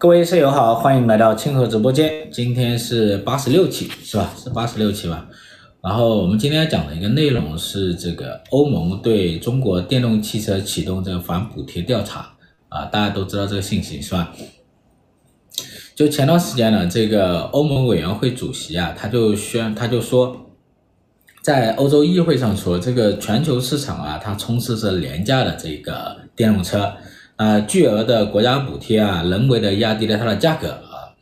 各位舍友好，欢迎来到清河直播间。今天是八十六期，是吧？是八十六期吧。然后我们今天要讲的一个内容是这个欧盟对中国电动汽车启动这个反补贴调查啊，大家都知道这个信息是吧？就前段时间呢，这个欧盟委员会主席啊，他就宣，他就说，在欧洲议会上说，这个全球市场啊，它充斥着廉价的这个电动车。啊，巨额的国家补贴啊，人为的压低了它的价格啊。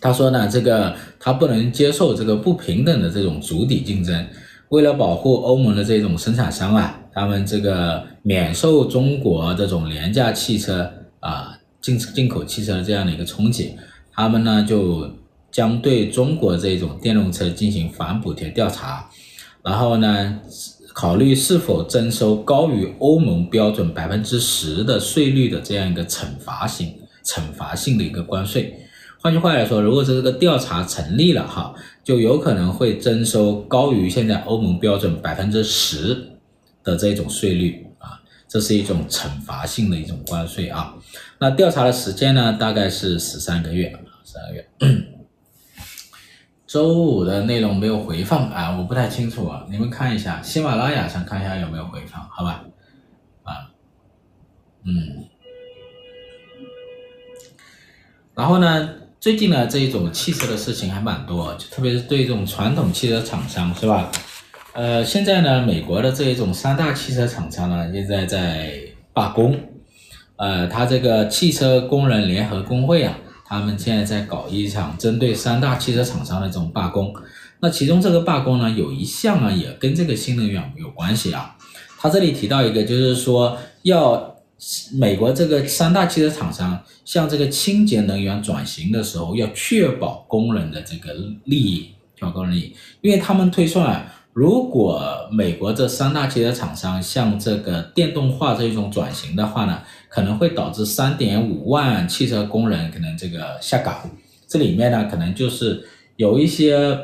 他说呢，这个他不能接受这个不平等的这种筑底竞争。为了保护欧盟的这种生产商啊，他们这个免受中国这种廉价汽车啊进进口汽车的这样的一个冲击，他们呢就将对中国这种电动车进行反补贴调查，然后呢。考虑是否征收高于欧盟标准百分之十的税率的这样一个惩罚性、惩罚性的一个关税。换句话来说，如果这个调查成立了哈，就有可能会征收高于现在欧盟标准百分之十的这种税率啊，这是一种惩罚性的一种关税啊。那调查的时间呢，大概是十三个月，十三个月。周五的内容没有回放啊，我不太清楚啊，你们看一下喜马拉雅上看一下有没有回放，好吧？啊，嗯，然后呢，最近呢这一种汽车的事情还蛮多，就特别是对这种传统汽车厂商是吧？呃，现在呢，美国的这一种三大汽车厂商呢，现在在罢工，呃，他这个汽车工人联合工会啊。他们现在在搞一场针对三大汽车厂商的这种罢工，那其中这个罢工呢，有一项呢也跟这个新能源有关系啊。他这里提到一个，就是说要美国这个三大汽车厂商向这个清洁能源转型的时候，要确保工人的这个利益，确保工人利益，因为他们推算啊。如果美国这三大汽车厂商向这个电动化这一种转型的话呢，可能会导致三点五万汽车工人可能这个下岗。这里面呢，可能就是有一些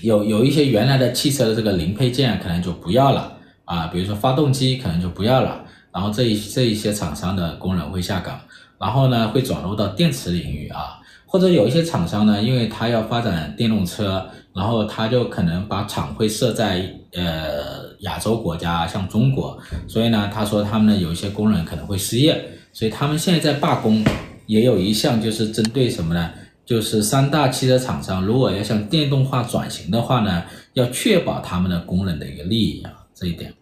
有有一些原来的汽车的这个零配件可能就不要了啊，比如说发动机可能就不要了，然后这一这一些厂商的工人会下岗，然后呢会转入到电池领域啊，或者有一些厂商呢，因为他要发展电动车。然后他就可能把厂会设在呃亚洲国家，像中国，所以呢，他说他们呢有一些工人可能会失业，所以他们现在在罢工，也有一项就是针对什么呢？就是三大汽车厂商如果要向电动化转型的话呢，要确保他们的工人的一个利益啊，这一点。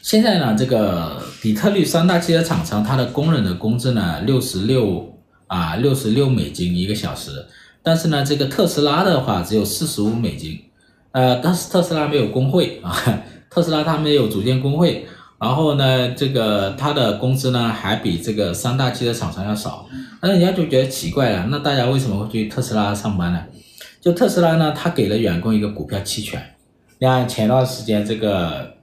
现在呢，这个底特律三大汽车厂商，它的工人的工资呢六十六啊六十六美金一个小时。但是呢，这个特斯拉的话只有四十五美金，呃，但是特斯拉没有工会啊，特斯拉它没有组建工会，然后呢，这个它的工资呢还比这个三大汽车厂商要少，那人家就觉得奇怪了，那大家为什么会去特斯拉上班呢？就特斯拉呢，他给了员工一个股票期权，你看前段时间这个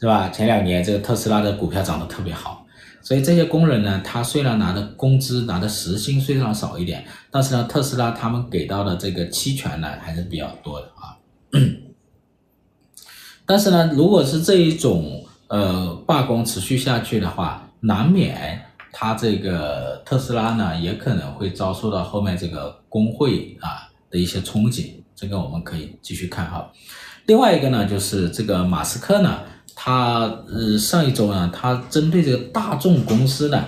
是吧？前两年这个特斯拉的股票涨得特别好。所以这些工人呢，他虽然拿的工资拿的时薪虽然少一点，但是呢，特斯拉他们给到的这个期权呢还是比较多的啊。但是呢，如果是这一种呃罢工持续下去的话，难免他这个特斯拉呢也可能会遭受到后面这个工会啊的一些冲击，这个我们可以继续看哈。另外一个呢，就是这个马斯克呢。他呃上一周呢，他针对这个大众公司呢，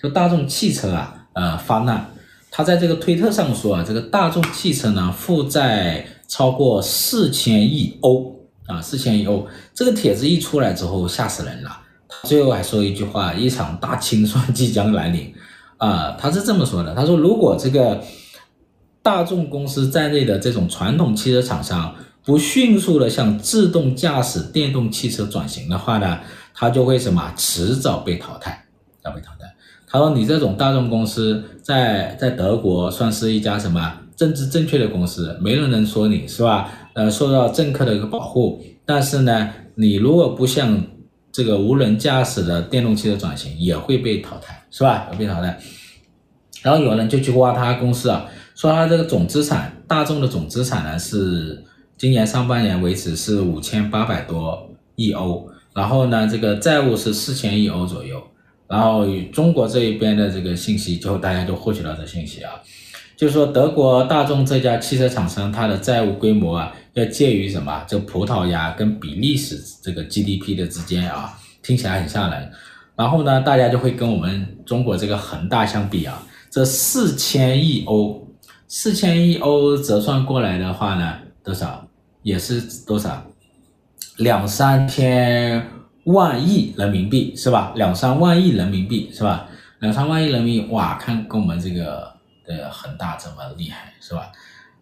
就大众汽车啊，呃发难。他在这个推特上说啊，这个大众汽车呢负债超过四千亿欧啊，四千亿欧。这个帖子一出来之后吓死人了。他最后还说一句话，一场大清算即将来临啊。他是这么说的，他说如果这个大众公司在内的这种传统汽车厂商。不迅速的向自动驾驶电动汽车转型的话呢，它就会什么迟早被淘汰，要被淘汰。他说你这种大众公司在在德国算是一家什么政治正确的公司，没人能说你是吧？呃，受到政客的一个保护。但是呢，你如果不向这个无人驾驶的电动汽车转型，也会被淘汰，是吧？会被淘汰。然后有人就去挖他公司啊，说他这个总资产，大众的总资产呢是。今年上半年为止是五千八百多亿欧，然后呢，这个债务是四千亿欧左右，然后中国这一边的这个信息，就大家就获取到这信息啊，就是说德国大众这家汽车厂商，它的债务规模啊，要介于什么？这葡萄牙跟比利时这个 GDP 的之间啊，听起来很吓人。然后呢，大家就会跟我们中国这个恒大相比啊，这四千亿欧，四千亿欧折算过来的话呢，多少？也是多少？两三千。万亿人民币是吧？两三万亿人民币是吧？两三万亿人民币哇，看跟我们这个的恒大这么厉害是吧？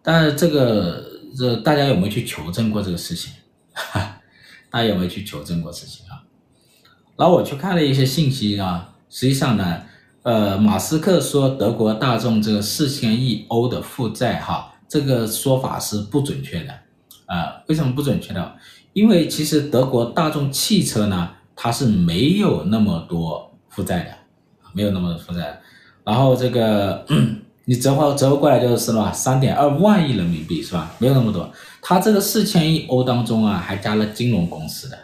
但是这个这大家有没有去求证过这个事情？哈，大家有没有去求证过事情啊？然后我去看了一些信息啊，实际上呢，呃，马斯克说德国大众这个四千亿欧的负债哈，这个说法是不准确的啊。为什么不准确呢？因为其实德国大众汽车呢，它是没有那么多负债的，没有那么多负债。然后这个 你折合折合过来就是什么？三点二万亿人民币是吧？没有那么多。它这个四千亿欧当中啊，还加了金融公司的。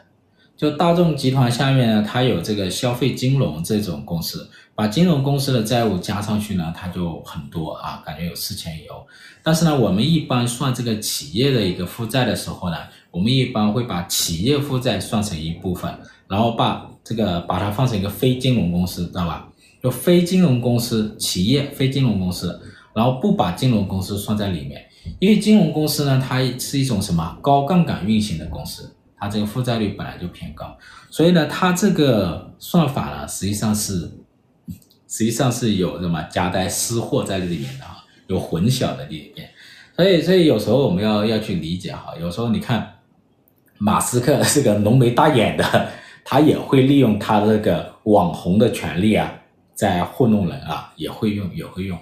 就大众集团下面呢，它有这个消费金融这种公司，把金融公司的债务加上去呢，它就很多啊，感觉有四千亿欧。但是呢，我们一般算这个企业的一个负债的时候呢，我们一般会把企业负债算成一部分，然后把这个把它放成一个非金融公司，知道吧？就非金融公司企业非金融公司，然后不把金融公司算在里面，因为金融公司呢，它是一种什么高杠杆运行的公司，它这个负债率本来就偏高，所以呢，它这个算法呢，实际上是实际上是有什么夹带私货在里面的啊，有混淆的里面，所以所以有时候我们要要去理解哈，有时候你看。马斯克是个浓眉大眼的，他也会利用他这个网红的权利啊，在糊弄人啊，也会用，也会用。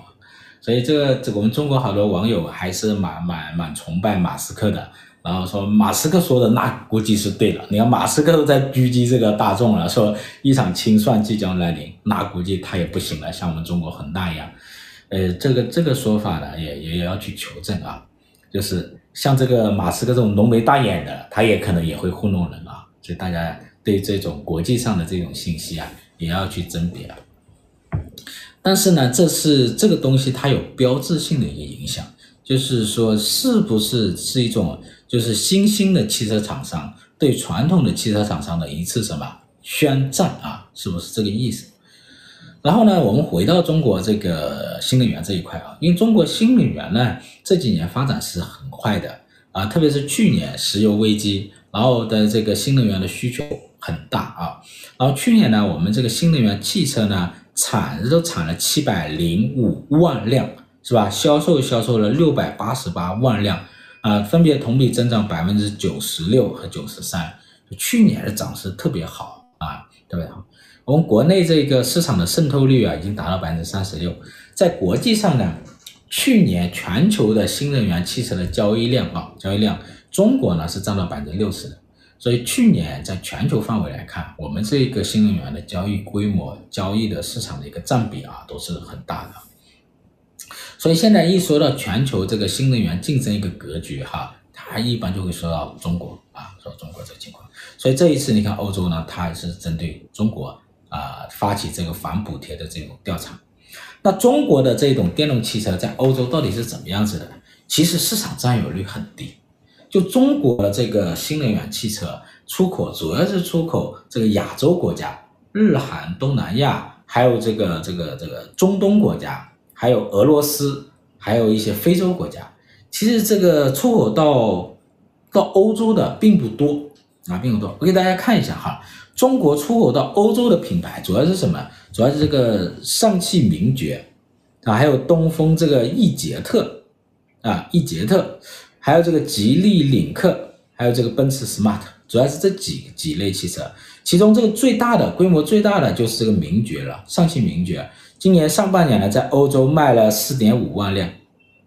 所以这个，这个我们中国好多网友还是蛮蛮蛮崇拜马斯克的。然后说马斯克说的那估计是对的。你看马斯克都在狙击这个大众了，说一场清算即将来临，那估计他也不行了，像我们中国恒大一样。呃，这个这个说法呢，也也要去求证啊，就是。像这个马斯克这种浓眉大眼的，他也可能也会糊弄人啊，所以大家对这种国际上的这种信息啊，也要去甄别啊。但是呢，这是这个东西它有标志性的一个影响，就是说是不是是一种就是新兴的汽车厂商对传统的汽车厂商的一次什么宣战啊？是不是这个意思？然后呢，我们回到中国这个新能源这一块啊，因为中国新能源呢这几年发展是很快的啊，特别是去年石油危机，然后的这个新能源的需求很大啊，然后去年呢，我们这个新能源汽车呢产都产了七百零五万辆，是吧？销售销售了六百八十八万辆啊，分别同比增长百分之九十六和九十三，去年的涨势特别好啊，特别好。我们国内这个市场的渗透率啊，已经达到百分之三十六。在国际上呢，去年全球的新能源汽车的交易量啊，交易量，中国呢是占到百分之六十的。所以去年在全球范围来看，我们这个新能源的交易规模、交易的市场的一个占比啊，都是很大的。所以现在一说到全球这个新能源竞争一个格局哈，它一般就会说到中国啊，说中国这个情况。所以这一次你看欧洲呢，它还是针对中国。啊，发起这个反补贴的这种调查，那中国的这种电动汽车在欧洲到底是怎么样子的？其实市场占有率很低，就中国的这个新能源汽车出口主要是出口这个亚洲国家，日韩、东南亚，还有这个这个这个中东国家，还有俄罗斯，还有一些非洲国家。其实这个出口到到欧洲的并不多啊，并不多。我给大家看一下哈。中国出口到欧洲的品牌主要是什么？主要是这个上汽名爵啊，还有东风这个奕捷特啊，奕捷特，还有这个吉利领克，还有这个奔驰 smart，主要是这几几类汽车。其中这个最大的规模最大的就是这个名爵了，上汽名爵，今年上半年呢，在欧洲卖了四点五万辆，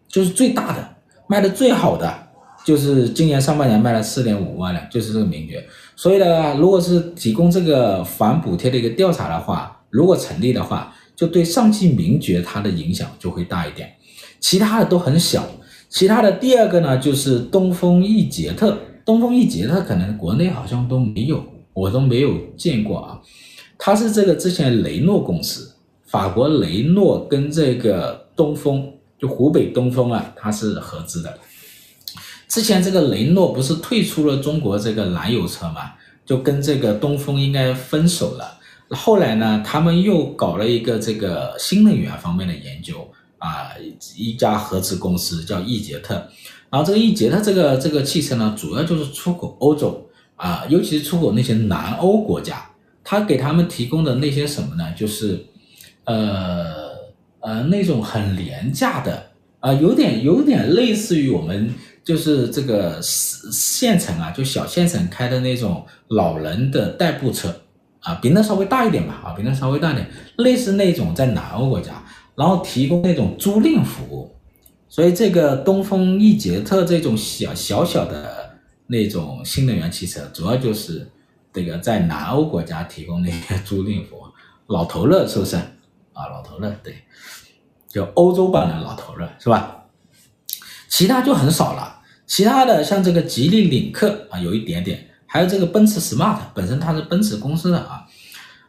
就是最大的，卖的最好的。就是今年上半年卖了四点五万辆，就是这个名爵。所以呢，如果是提供这个反补贴的一个调查的话，如果成立的话，就对上汽名爵它的影响就会大一点。其他的都很小。其他的第二个呢，就是东风奕捷特。东风奕捷特可能国内好像都没有，我都没有见过啊。它是这个之前雷诺公司，法国雷诺跟这个东风，就湖北东风啊，它是合资的。之前这个雷诺不是退出了中国这个燃油车嘛，就跟这个东风应该分手了。后来呢，他们又搞了一个这个新能源方面的研究啊，一家合资公司叫易捷特。然后这个易捷特这个这个汽车呢，主要就是出口欧洲啊，尤其是出口那些南欧国家。他给他们提供的那些什么呢？就是呃呃那种很廉价的啊，有点有点类似于我们。就是这个县城啊，就小县城开的那种老人的代步车啊，比那稍微大一点吧，啊，比那稍微大一点，类似那种在南欧国家，然后提供那种租赁服务。所以这个东风奕捷特这种小小小的那种新能源汽车，主要就是这个在南欧国家提供那些 租赁服务。老头乐是不是？啊，老头乐，对，就欧洲版的老头乐是吧？其他就很少了，其他的像这个吉利领克啊，有一点点，还有这个奔驰 smart，本身它是奔驰公司的啊。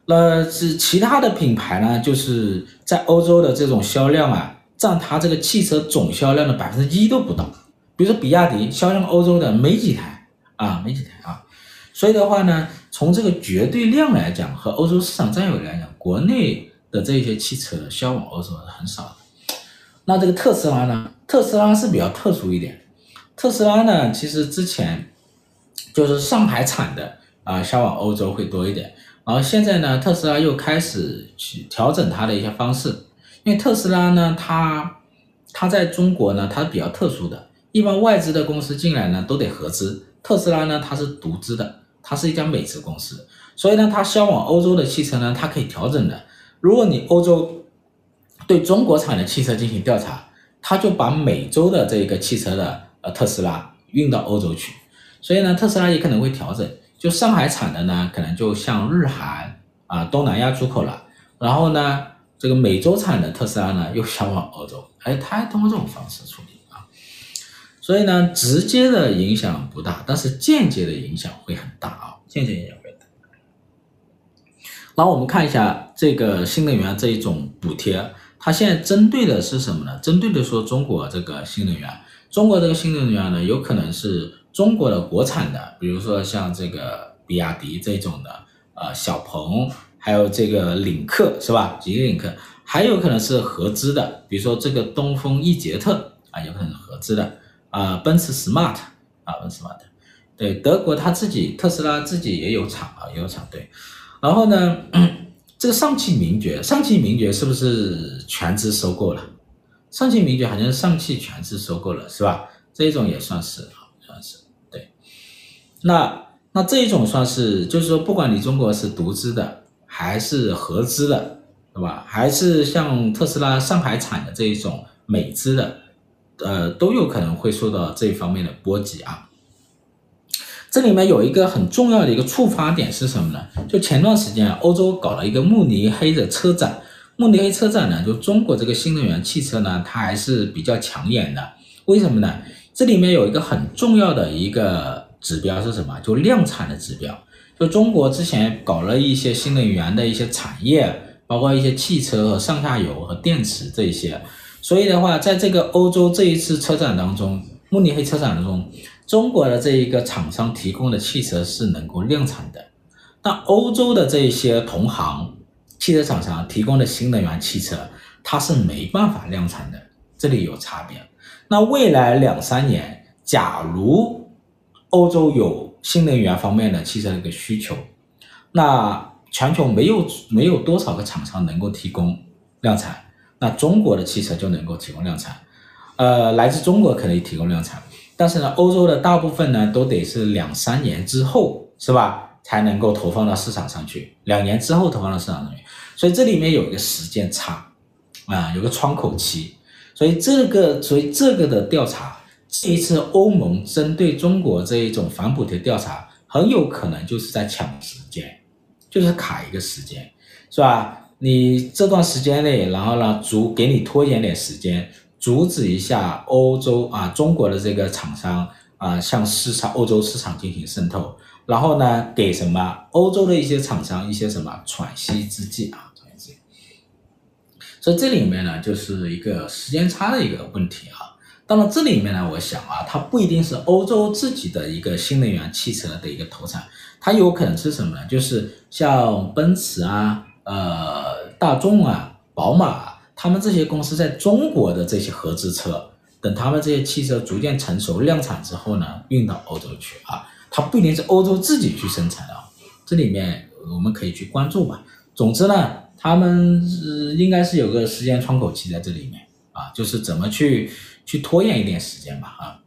那是其他的品牌呢，就是在欧洲的这种销量啊，占它这个汽车总销量的百分之一都不到。比如说比亚迪，销量欧洲的没几台啊，没几台啊。所以的话呢，从这个绝对量来讲和欧洲市场占有来讲，国内的这些汽车销往欧洲是很少的。那这个特斯拉呢？特斯拉是比较特殊一点。特斯拉呢，其实之前就是上海产的啊，销往欧洲会多一点。然后现在呢，特斯拉又开始去调整它的一些方式。因为特斯拉呢，它它在中国呢，它是比较特殊的。一般外资的公司进来呢，都得合资。特斯拉呢，它是独资的，它是一家美资公司。所以呢，它销往欧洲的汽车呢，它可以调整的。如果你欧洲对中国产的汽车进行调查，他就把美洲的这个汽车的呃特斯拉运到欧洲去，所以呢，特斯拉也可能会调整，就上海产的呢，可能就向日韩啊东南亚出口了，然后呢，这个美洲产的特斯拉呢又销往欧洲，哎，他还通过这种方式处理啊，所以呢，直接的影响不大，但是间接的影响会很大啊，间接影响。然后我们看一下这个新能源这一种补贴。它现在针对的是什么呢？针对的说中国这个新能源，中国这个新能源呢，有可能是中国的国产的，比如说像这个比亚迪这种的，呃，小鹏，还有这个领克是吧？吉利领克，还有可能是合资的，比如说这个东风易捷特啊，有可能合资的啊，奔驰 smart 啊，奔驰 smart，对，德国它自己特斯拉自己也有厂啊，也有厂，对，然后呢？这个上汽名爵，上汽名爵是不是全资收购了？上汽名爵好像是上汽全资收购了，是吧？这一种也算是，算是对。那那这一种算是，就是说，不管你中国是独资的还是合资的，对吧？还是像特斯拉上海产的这一种美资的，呃，都有可能会受到这一方面的波及啊。这里面有一个很重要的一个触发点是什么呢？就前段时间欧洲搞了一个慕尼黑的车展，慕尼黑车展呢，就中国这个新能源汽车呢，它还是比较抢眼的。为什么呢？这里面有一个很重要的一个指标是什么？就量产的指标。就中国之前搞了一些新能源的一些产业，包括一些汽车和上下游和电池这些。所以的话，在这个欧洲这一次车展当中，慕尼黑车展当中。中国的这一个厂商提供的汽车是能够量产的，那欧洲的这些同行汽车厂商提供的新能源汽车，它是没办法量产的，这里有差别。那未来两三年，假如欧洲有新能源方面的汽车的一个需求，那全球没有没有多少个厂商能够提供量产，那中国的汽车就能够提供量产，呃，来自中国可以提供量产。但是呢，欧洲的大部分呢，都得是两三年之后，是吧，才能够投放到市场上去。两年之后投放到市场上去，所以这里面有一个时间差，啊，有个窗口期。所以这个，所以这个的调查，这一次欧盟针对中国这一种反补贴调查，很有可能就是在抢时间，就是卡一个时间，是吧？你这段时间内，然后呢，足给你拖延点时间。阻止一下欧洲啊，中国的这个厂商啊，向市场欧洲市场进行渗透，然后呢，给什么欧洲的一些厂商一些什么喘息之计啊，喘息之计。所以这里面呢，就是一个时间差的一个问题啊。当然这里面呢，我想啊，它不一定是欧洲自己的一个新能源汽车的一个投产，它有可能是什么呢？就是像奔驰啊、呃大众啊、宝马啊，他们这些公司在中国的这些合资车，等他们这些汽车逐渐成熟量产之后呢，运到欧洲去啊，它不一定是欧洲自己去生产的，这里面我们可以去关注吧。总之呢，他们是应该是有个时间窗口期在这里面啊，就是怎么去。去拖延一点时间吧，啊，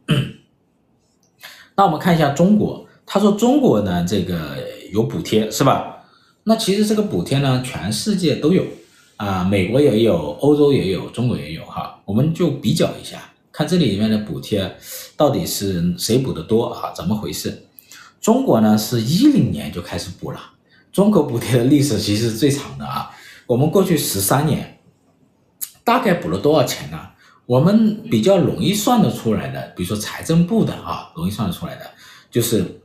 那我们看一下中国，他说中国呢，这个有补贴是吧？那其实这个补贴呢，全世界都有啊，美国也有，欧洲也有，中国也有哈，我们就比较一下，看这里面的补贴到底是谁补的多啊？怎么回事？中国呢是一零年就开始补了，中国补贴的历史其实是最长的啊，我们过去十三年大概补了多少钱呢？我们比较容易算得出来的，比如说财政部的啊，容易算得出来的，就是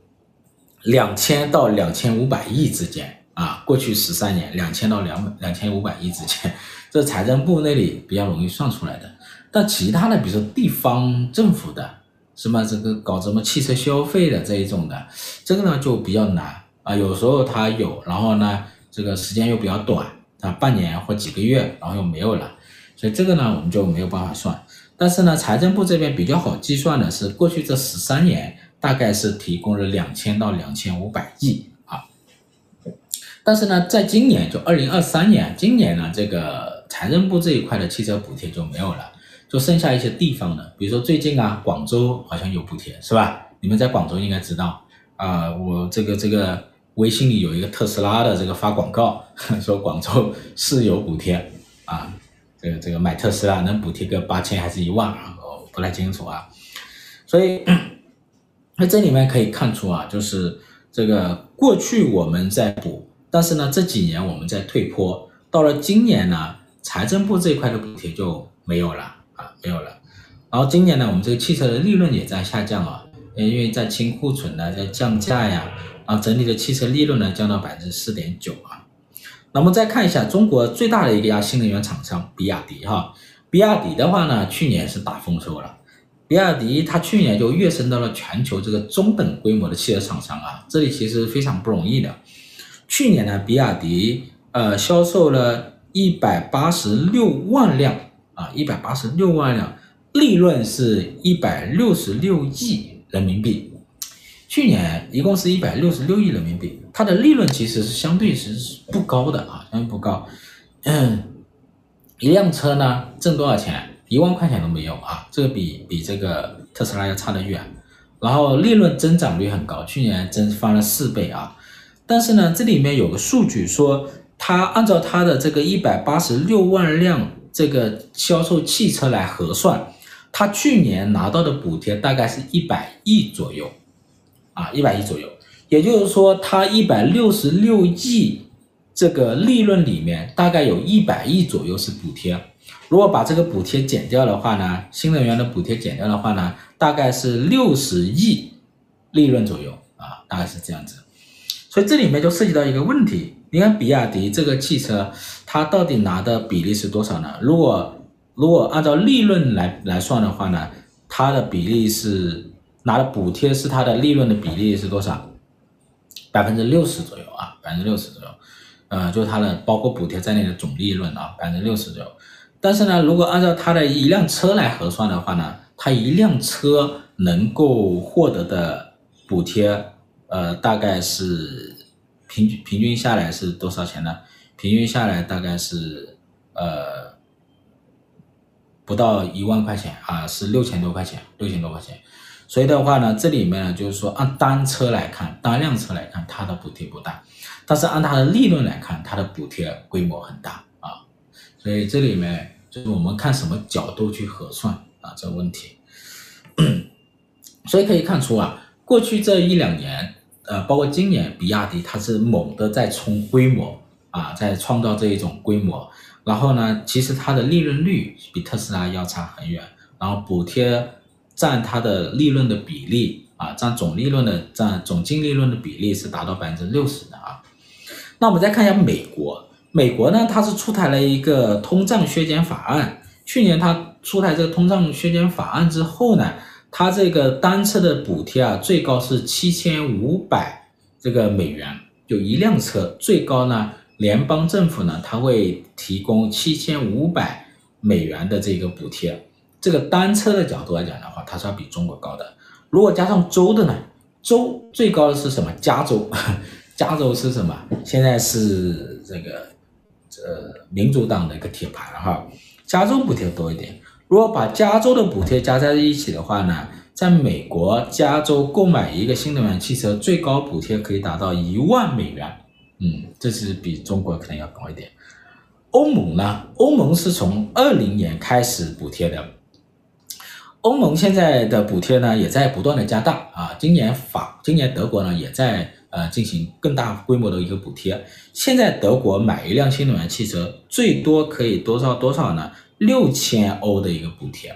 两千到两千五百亿之间啊，过去十三年两千到两百两千五百亿之间，这财政部那里比较容易算出来的。但其他的，比如说地方政府的，什么这个搞什么汽车消费的这一种的，这个呢就比较难啊。有时候它有，然后呢这个时间又比较短啊，半年或几个月，然后又没有了。所以这个呢，我们就没有办法算。但是呢，财政部这边比较好计算的是，过去这十三年大概是提供了两千到两千五百亿。但是呢，在今年就二零二三年，今年呢，这个财政部这一块的汽车补贴就没有了，就剩下一些地方的，比如说最近啊，广州好像有补贴，是吧？你们在广州应该知道啊，我这个这个微信里有一个特斯拉的这个发广告，说广州是有补贴啊。这个这个买特斯拉能补贴个八千还是一万？我不太清楚啊。所以，那这里面可以看出啊，就是这个过去我们在补，但是呢这几年我们在退坡，到了今年呢，财政部这一块的补贴就没有了啊，没有了。然后今年呢，我们这个汽车的利润也在下降啊，因为在清库存呢，在降价呀，啊，整体的汽车利润呢降到百分之四点九啊。那么再看一下中国最大的一家新能源厂商比亚迪哈，比亚迪的话呢，去年是大丰收了。比亚迪它去年就跃升到了全球这个中等规模的汽车厂商啊，这里其实非常不容易的。去年呢，比亚迪呃销售了一百八十六万辆啊，一百八十六万辆，利润是一百六十六亿人民币。去年一共是一百六十六亿人民币，它的利润其实是相对是不高的啊，相对不高。嗯，一辆车呢挣多少钱？一万块钱都没有啊，这个比比这个特斯拉要差得远。然后利润增长率很高，去年增翻了四倍啊。但是呢，这里面有个数据说，它按照它的这个一百八十六万辆这个销售汽车来核算，它去年拿到的补贴大概是一百亿左右。啊，一百亿左右，也就是说，它一百六十六亿这个利润里面，大概有一百亿左右是补贴。如果把这个补贴减掉的话呢，新能源的补贴减掉的话呢，大概是六十亿利润左右啊，大概是这样子。所以这里面就涉及到一个问题，你看比亚迪这个汽车，它到底拿的比例是多少呢？如果如果按照利润来来算的话呢，它的比例是。拿的补贴是它的利润的比例是多少？百分之六十左右啊，百分之六十左右，呃，就是它的包括补贴在内的总利润啊，百分之六十左右。但是呢，如果按照它的一辆车来核算的话呢，它一辆车能够获得的补贴，呃，大概是平均平均下来是多少钱呢？平均下来大概是呃不到一万块钱啊，是六千多块钱，六千多块钱。所以的话呢，这里面呢，就是说按单车来看，单辆车来看，它的补贴不大，但是按它的利润来看，它的补贴规模很大啊。所以这里面就是我们看什么角度去核算啊这个问题。所以可以看出啊，过去这一两年，呃，包括今年，比亚迪它是猛的在冲规模啊，在创造这一种规模。然后呢，其实它的利润率比特斯拉要差很远，然后补贴。占它的利润的比例啊，占总利润的占总净利润的比例是达到百分之六十的啊。那我们再看一下美国，美国呢，它是出台了一个通胀削减法案。去年它出台这个通胀削减法案之后呢，它这个单车的补贴啊，最高是七千五百这个美元，就一辆车最高呢，联邦政府呢，它会提供七千五百美元的这个补贴。这个单车的角度来讲的话，它是要比中国高的。如果加上州的呢，州最高的是什么？加州。加州是什么？现在是这个呃民主党的一个铁盘哈。加州补贴多一点。如果把加州的补贴加在一起的话呢，在美国加州购买一个新能源汽车最高补贴可以达到一万美元。嗯，这是比中国可能要高一点。欧盟呢？欧盟是从二零年开始补贴的。欧盟现在的补贴呢也在不断的加大啊。今年法，今年德国呢也在。呃，进行更大规模的一个补贴。现在德国买一辆新能源汽车最多可以多少多少呢？六千欧的一个补贴。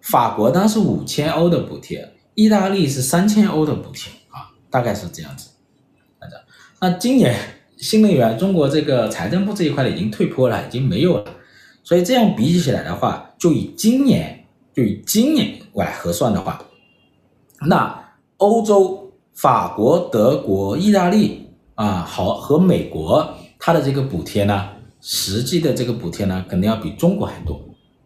法国当时五千欧的补贴，意大利是三千欧的补贴啊，大概是这样子。那那今年新能源，中国这个财政部这一块已经退坡了，已经没有了。所以这样比起来的话，就以今年就以今年来核算的话，那欧洲。法国、德国、意大利啊，好和美国，它的这个补贴呢，实际的这个补贴呢，肯定要比中国还多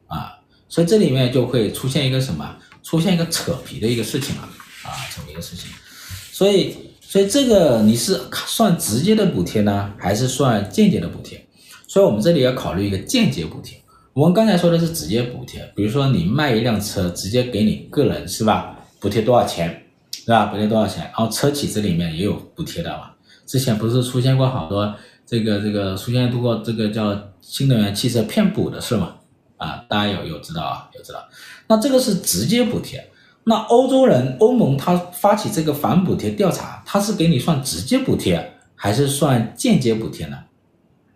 啊，所以这里面就会出现一个什么？出现一个扯皮的一个事情了啊，这么一个事情。所以，所以这个你是算直接的补贴呢，还是算间接的补贴？所以我们这里要考虑一个间接补贴。我们刚才说的是直接补贴，比如说你卖一辆车，直接给你个人是吧？补贴多少钱？是吧？补贴多少钱？然后车企这里面也有补贴的嘛。之前不是出现过好多这个这个出现通过这个叫新能源汽车骗补的事嘛？啊，大家有有知道啊？有知道？那这个是直接补贴。那欧洲人欧盟他发起这个反补贴调查，他是给你算直接补贴还是算间接补贴呢？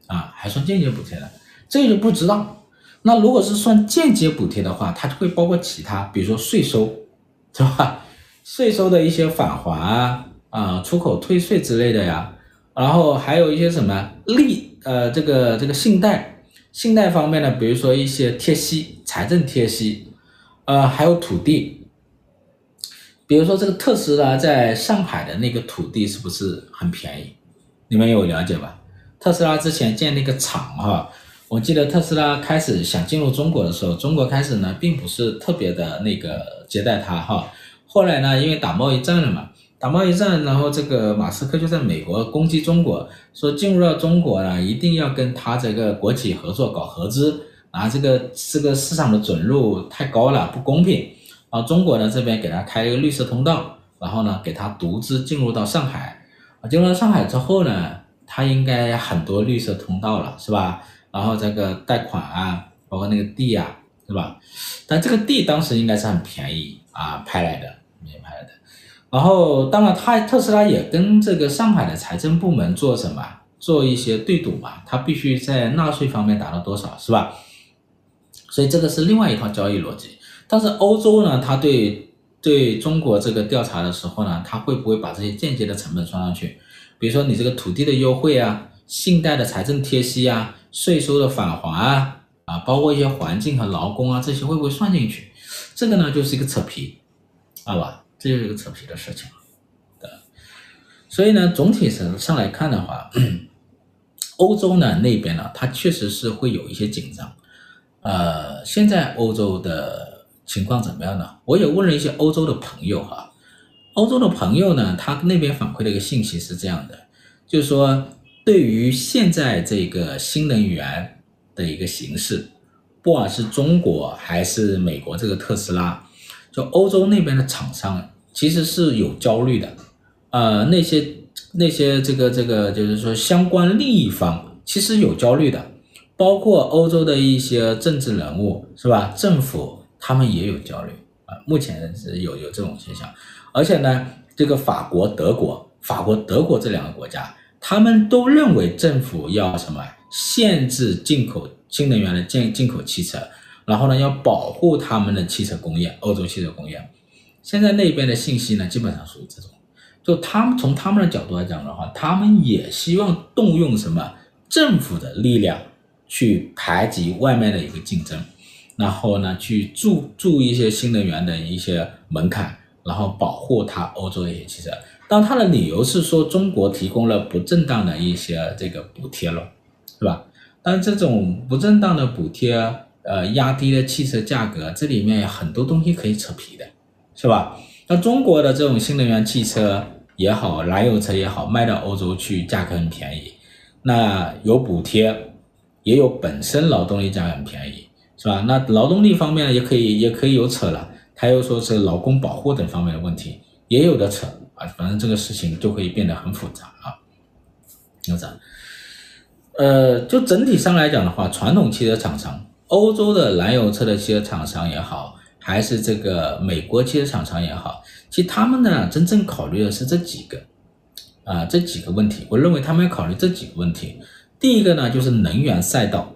啊，还算间接补贴呢？这个就不知道。那如果是算间接补贴的话，它就会包括其他，比如说税收，是吧？税收的一些返还啊，啊，出口退税之类的呀，然后还有一些什么利，呃，这个这个信贷，信贷方面呢，比如说一些贴息，财政贴息，呃，还有土地，比如说这个特斯拉在上海的那个土地是不是很便宜？你们有了解吧？特斯拉之前建那个厂哈，我记得特斯拉开始想进入中国的时候，中国开始呢，并不是特别的那个接待他哈。后来呢，因为打贸易战了嘛，打贸易战，然后这个马斯克就在美国攻击中国，说进入到中国呢，一定要跟他这个国企合作搞合资，啊，这个这个市场的准入太高了，不公平，啊，中国呢这边给他开一个绿色通道，然后呢给他独资进入到上海，啊，进入到上海之后呢，他应该很多绿色通道了，是吧？然后这个贷款啊，包括那个地啊，是吧？但这个地当时应该是很便宜啊，拍来的。明白的，然后当然，他特斯拉也跟这个上海的财政部门做什么？做一些对赌嘛，他必须在纳税方面达到多少，是吧？所以这个是另外一套交易逻辑。但是欧洲呢，他对对中国这个调查的时候呢，他会不会把这些间接的成本算上去？比如说你这个土地的优惠啊，信贷的财政贴息啊，税收的返还啊，啊，包括一些环境和劳工啊，这些会不会算进去？这个呢，就是一个扯皮。好吧，这就是一个扯皮的事情，对。所以呢，总体上上来看的话，欧洲呢那边呢，它确实是会有一些紧张。呃，现在欧洲的情况怎么样呢？我也问了一些欧洲的朋友哈，欧洲的朋友呢，他那边反馈的一个信息是这样的，就是说，对于现在这个新能源的一个形势，不管是中国还是美国这个特斯拉。就欧洲那边的厂商其实是有焦虑的，呃，那些那些这个这个就是说相关利益方其实有焦虑的，包括欧洲的一些政治人物是吧？政府他们也有焦虑啊，目前是有有这种现象，而且呢，这个法国、德国、法国、德国这两个国家，他们都认为政府要什么限制进口新能源的进进口汽车。然后呢，要保护他们的汽车工业，欧洲汽车工业。现在那边的信息呢，基本上属于这种，就他们从他们的角度来讲的话，他们也希望动用什么政府的力量去排挤外面的一个竞争，然后呢，去注注一些新能源的一些门槛，然后保护它欧洲的一些汽车。当他的理由是说中国提供了不正当的一些这个补贴了，是吧？但这种不正当的补贴，呃，压低了汽车价格，这里面很多东西可以扯皮的，是吧？那中国的这种新能源汽车也好，燃油车也好，卖到欧洲去价格很便宜，那有补贴，也有本身劳动力价格很便宜，是吧？那劳动力方面，也可以也可以有扯了，他又说是劳工保护等方面的问题，也有的扯啊，反正这个事情就会变得很复杂啊，就这样。呃，就整体上来讲的话，传统汽车厂商，欧洲的燃油车的汽车厂商也好，还是这个美国汽车厂商也好，其实他们呢，真正考虑的是这几个，啊、这几个问题。我认为他们要考虑这几个问题。第一个呢，就是能源赛道。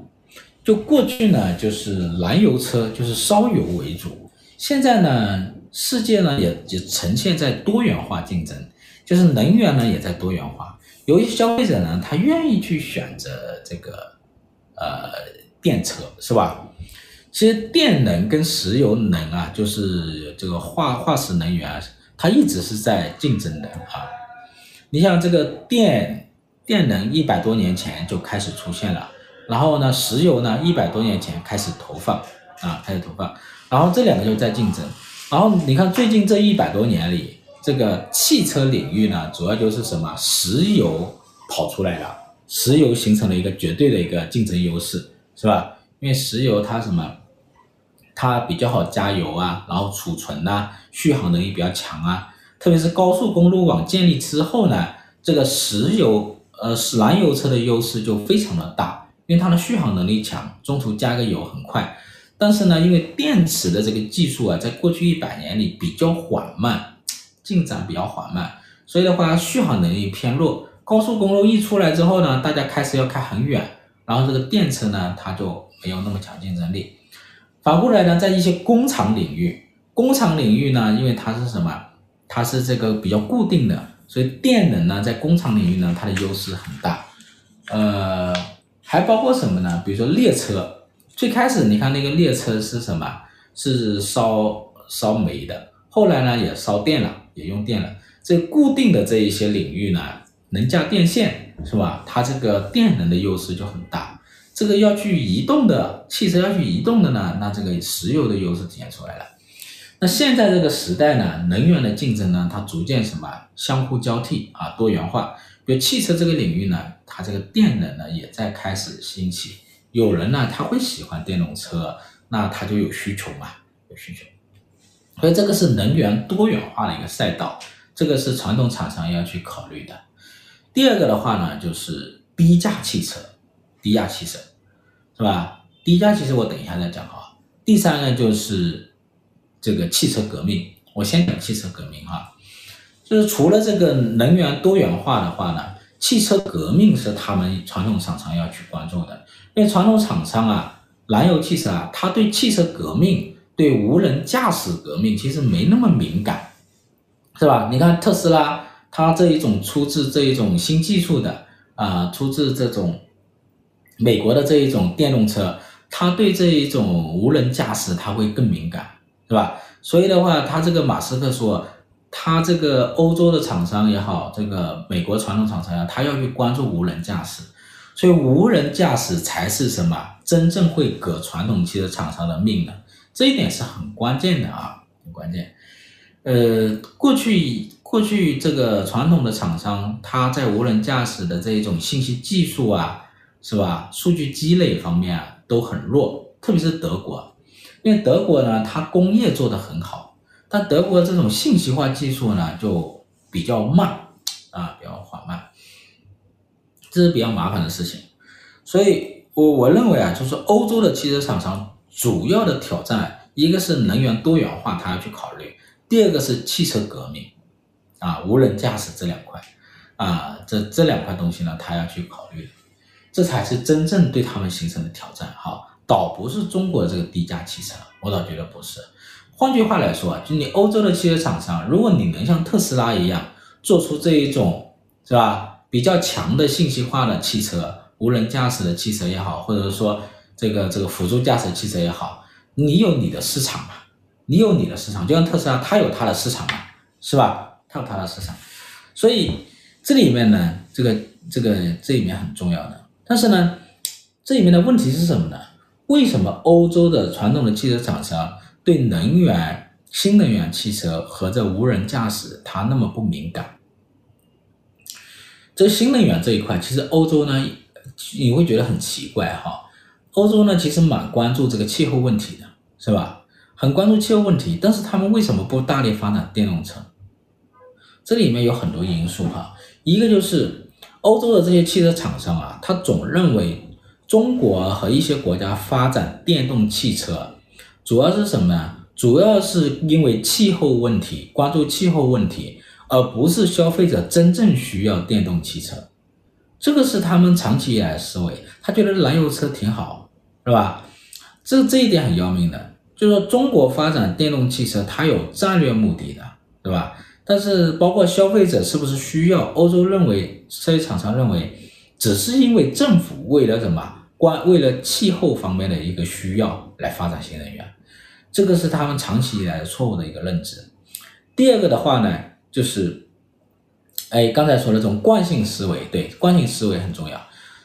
就过去呢，就是燃油车就是烧油为主，现在呢，世界呢也也呈现在多元化竞争，就是能源呢也在多元化。有一些消费者呢，他愿意去选择这个呃电车，是吧？其实电能跟石油能啊，就是这个化化石能源啊，它一直是在竞争的啊。你像这个电电能一百多年前就开始出现了，然后呢，石油呢一百多年前开始投放啊，开始投放，然后这两个就在竞争。然后你看最近这一百多年里。这个汽车领域呢，主要就是什么石油跑出来了，石油形成了一个绝对的一个竞争优势，是吧？因为石油它什么，它比较好加油啊，然后储存呐，续航能力比较强啊。特别是高速公路网建立之后呢，这个石油呃是，燃油车的优势就非常的大，因为它的续航能力强，中途加个油很快。但是呢，因为电池的这个技术啊，在过去一百年里比较缓慢。进展比较缓慢，所以的话续航能力偏弱。高速公路一出来之后呢，大家开始要开很远，然后这个电车呢，它就没有那么强竞争力。反过来呢，在一些工厂领域，工厂领域呢，因为它是什么？它是这个比较固定的，所以电能呢，在工厂领域呢，它的优势很大。呃，还包括什么呢？比如说列车，最开始你看那个列车是什么？是烧烧煤的，后来呢也烧电了。也用电了，这固定的这一些领域呢，能架电线是吧？它这个电能的优势就很大。这个要去移动的汽车要去移动的呢，那这个石油的优势体现出来了。那现在这个时代呢，能源的竞争呢，它逐渐什么相互交替啊，多元化。比如汽车这个领域呢，它这个电能呢也在开始兴起。有人呢他会喜欢电动车，那他就有需求嘛，有需求。所以这个是能源多元化的一个赛道，这个是传统厂商要去考虑的。第二个的话呢，就是低价汽车，低价汽车，是吧？低价汽车我等一下再讲啊。第三个就是这个汽车革命，我先讲汽车革命哈，就是除了这个能源多元化的话呢，汽车革命是他们传统厂商要去关注的，因为传统厂商啊，燃油汽车啊，它对汽车革命。对无人驾驶革命其实没那么敏感，是吧？你看特斯拉，它这一种出自这一种新技术的啊、出自这种美国的这一种电动车，它对这一种无人驾驶它会更敏感，是吧？所以的话，他这个马斯克说，他这个欧洲的厂商也好，这个美国传统厂商也好，他要去关注无人驾驶，所以无人驾驶才是什么真正会革传统汽车厂商的命的。这一点是很关键的啊，很关键。呃，过去过去这个传统的厂商，它在无人驾驶的这一种信息技术啊，是吧？数据积累方面啊都很弱，特别是德国，因为德国呢，它工业做得很好，但德国这种信息化技术呢就比较慢啊，比较缓慢，这是比较麻烦的事情。所以我我认为啊，就是欧洲的汽车厂商。主要的挑战，一个是能源多元化，他要去考虑；第二个是汽车革命，啊，无人驾驶这两块，啊，这这两块东西呢，他要去考虑，这才是真正对他们形成的挑战。哈，倒不是中国这个低价汽车，我倒觉得不是，换句话来说啊，就你欧洲的汽车厂商，如果你能像特斯拉一样做出这一种是吧，比较强的信息化的汽车，无人驾驶的汽车也好，或者说这个这个辅助驾驶汽车也好，你有你的市场嘛？你有你的市场，就像特斯拉，它有它的市场嘛，是吧？它有它的市场，所以这里面呢，这个这个这里面很重要的，但是呢，这里面的问题是什么呢？为什么欧洲的传统的汽车厂商对能源、新能源汽车和这无人驾驶它那么不敏感？这新能源这一块，其实欧洲呢，你会觉得很奇怪哈。欧洲呢，其实蛮关注这个气候问题的，是吧？很关注气候问题，但是他们为什么不大力发展电动车？这里面有很多因素哈。一个就是欧洲的这些汽车厂商啊，他总认为。中国和一些国家发展电动汽车，主要是什么呢？主要是因为气候问题，关注气候问题，而不是消费者真正需要电动汽车。这个是他们长期以来思维。他觉得燃油车挺好，是吧？这这一点很要命的，就是说中国发展电动汽车，它有战略目的的，对吧？但是包括消费者是不是需要？欧洲认为，这些厂商认为。只是因为政府为了什么关为了气候方面的一个需要来发展新能源，这个是他们长期以来错误的一个认知。第二个的话呢，就是，哎，刚才说的这种惯性思维，对，惯性思维很重要。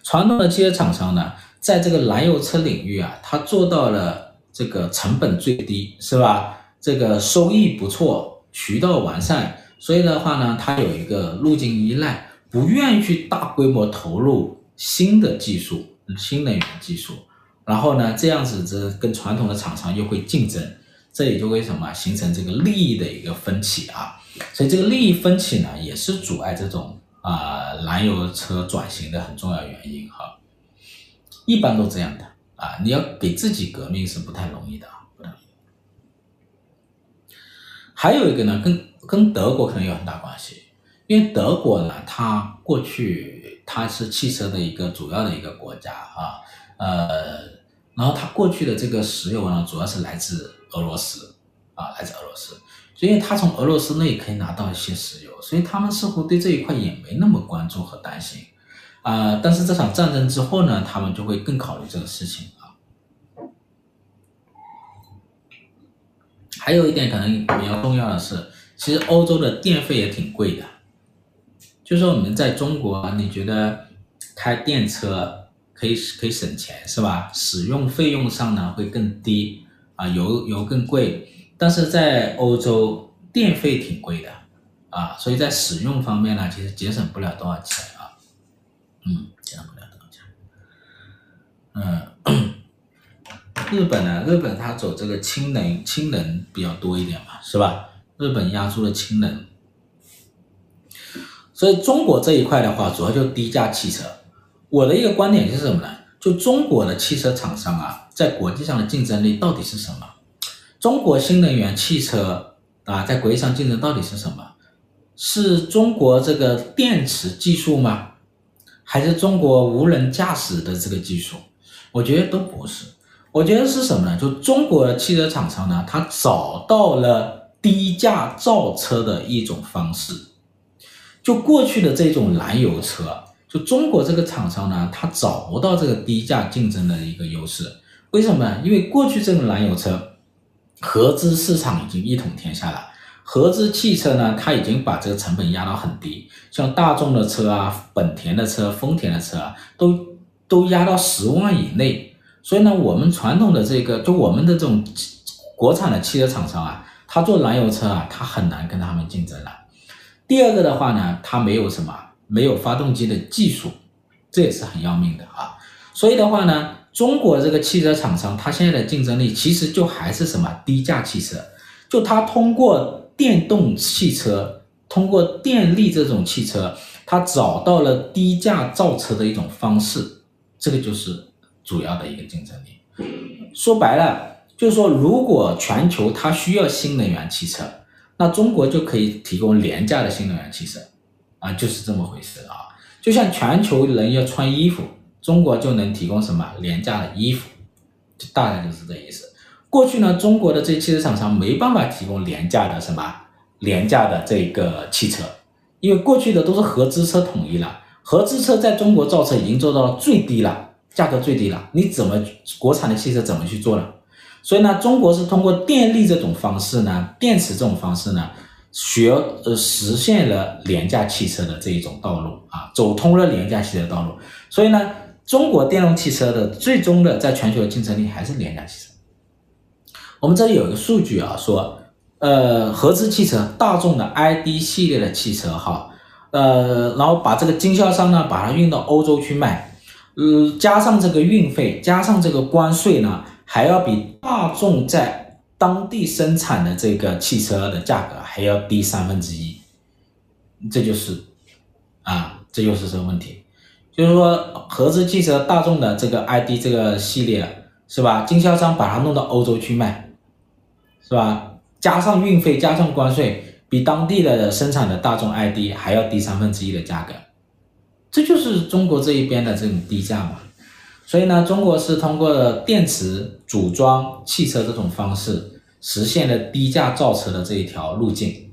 传统的汽车厂商呢，在这个燃油车领域啊，它做到了这个成本最低，是吧？这个收益不错，渠道完善，所以的话呢，它有一个路径依赖。不愿意去大规模投入新的技术、新能源技术，然后呢，这样子这跟传统的厂商又会竞争，这也就为什么形成这个利益的一个分歧啊。所以这个利益分歧呢，也是阻碍这种啊燃油车转型的很重要原因哈。一般都这样的啊，你要给自己革命是不太容易的啊。还有一个呢，跟跟德国可能有很大关系。因为德国呢，它过去它是汽车的一个主要的一个国家啊，呃，然后它过去的这个石油呢，主要是来自俄罗斯啊，来自俄罗斯，所以它从俄罗斯那里可以拿到一些石油，所以他们似乎对这一块也没那么关注和担心啊。但是这场战争之后呢，他们就会更考虑这个事情啊。还有一点可能比较重要的是，其实欧洲的电费也挺贵的。就说我们在中国，你觉得开电车可以可以省钱是吧？使用费用上呢会更低啊，油油更贵，但是在欧洲电费挺贵的啊，所以在使用方面呢，其实节省不了多少钱啊，嗯，节省不了多少钱。嗯，日本呢，日本它走这个氢能，氢能比较多一点嘛，是吧？日本压住了氢能。所以中国这一块的话，主要就低价汽车。我的一个观点是什么呢？就中国的汽车厂商啊，在国际上的竞争力到底是什么？中国新能源汽车啊，在国际上竞争到底是什么？是中国这个电池技术吗？还是中国无人驾驶的这个技术？我觉得都不是。我觉得是什么呢？就中国的汽车厂商呢，他找到了低价造车的一种方式。就过去的这种燃油车，就中国这个厂商呢，它找不到这个低价竞争的一个优势。为什么呢？因为过去这种燃油车，合资市场已经一统天下了。合资汽车呢，它已经把这个成本压到很低，像大众的车啊、本田的车、丰田的车啊，都都压到十万以内。所以呢，我们传统的这个，就我们的这种国产的汽车厂商啊，它做燃油车啊，它很难跟他们竞争了。第二个的话呢，它没有什么，没有发动机的技术，这也是很要命的啊。所以的话呢，中国这个汽车厂商，它现在的竞争力其实就还是什么低价汽车，就它通过电动汽车，通过电力这种汽车，它找到了低价造车的一种方式，这个就是主要的一个竞争力。说白了，就是说，如果全球它需要新能源汽车。那中国就可以提供廉价的新能源汽车，啊，就是这么回事啊。就像全球人要穿衣服，中国就能提供什么廉价的衣服，就大概就是这意思。过去呢，中国的这汽车厂商没办法提供廉价的什么廉价的这个汽车，因为过去的都是合资车统一了，合资车在中国造车已经做到了最低了，价格最低了，你怎么国产的汽车怎么去做呢？所以呢，中国是通过电力这种方式呢，电池这种方式呢，学呃实现了廉价汽车的这一种道路啊，走通了廉价汽车道路。所以呢，中国电动汽车的最终的在全球的竞争力还是廉价汽车。我们这里有一个数据啊，说呃合资汽车，大众的 ID 系列的汽车哈，呃，然后把这个经销商呢，把它运到欧洲去卖，呃，加上这个运费，加上这个关税呢。还要比大众在当地生产的这个汽车的价格还要低三分之一，这就是啊，这就是这个问题，就是说合资汽车大众的这个 ID 这个系列是吧？经销商把它弄到欧洲去卖，是吧？加上运费，加上关税，比当地的生产的大众 ID 还要低三分之一的价格，这就是中国这一边的这种低价嘛。所以呢，中国是通过电池组装汽车这种方式实现了低价造车的这一条路径，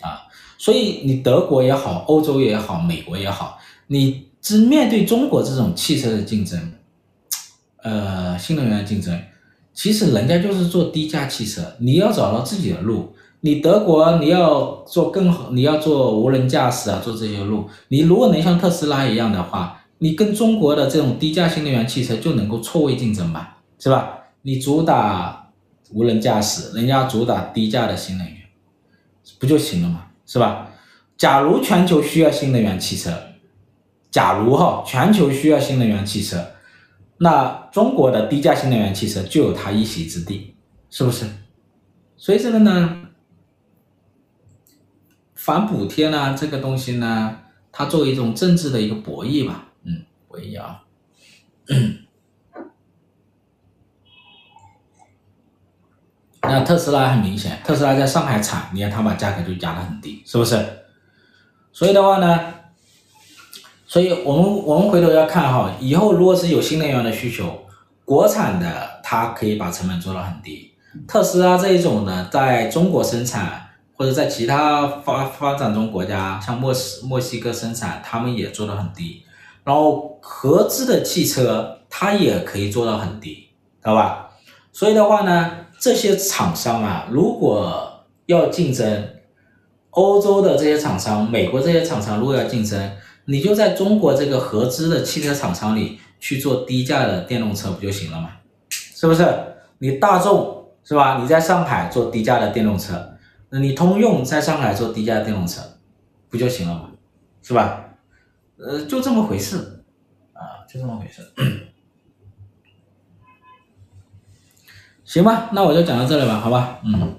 啊，所以你德国也好，欧洲也好，美国也好，你只面对中国这种汽车的竞争，呃，新能源竞争，其实人家就是做低价汽车，你要找到自己的路。你德国你要做更好，你要做无人驾驶啊，做这些路，你如果能像特斯拉一样的话。你跟中国的这种低价新能源汽车就能够错位竞争吧，是吧？你主打无人驾驶，人家主打低价的新能源，不就行了吗？是吧？假如全球需要新能源汽车，假如哈全球需要新能源汽车，那中国的低价新能源汽车就有它一席之地，是不是？所以这个呢，反补贴呢，这个东西呢，它作为一种政治的一个博弈吧。嗯，博弈啊，那特斯拉很明显，特斯拉在上海产，你看他把价格就压得很低，是不是？所以的话呢，所以我们我们回头要看哈，以后如果是有新能源的需求，国产的它可以把成本做到很低，特斯拉这一种呢，在中国生产或者在其他发发展中国家，像墨西墨西哥生产，他们也做的很低。然后合资的汽车它也可以做到很低，知道吧？所以的话呢，这些厂商啊，如果要竞争，欧洲的这些厂商、美国这些厂商如果要竞争，你就在中国这个合资的汽车厂商里去做低价的电动车不就行了吗？是不是？你大众是吧？你在上海做低价的电动车，那你通用在上海做低价电动车，不就行了吗？是吧？呃，就这么回事，啊，就这么回事，行吧，那我就讲到这里吧，好吧，嗯。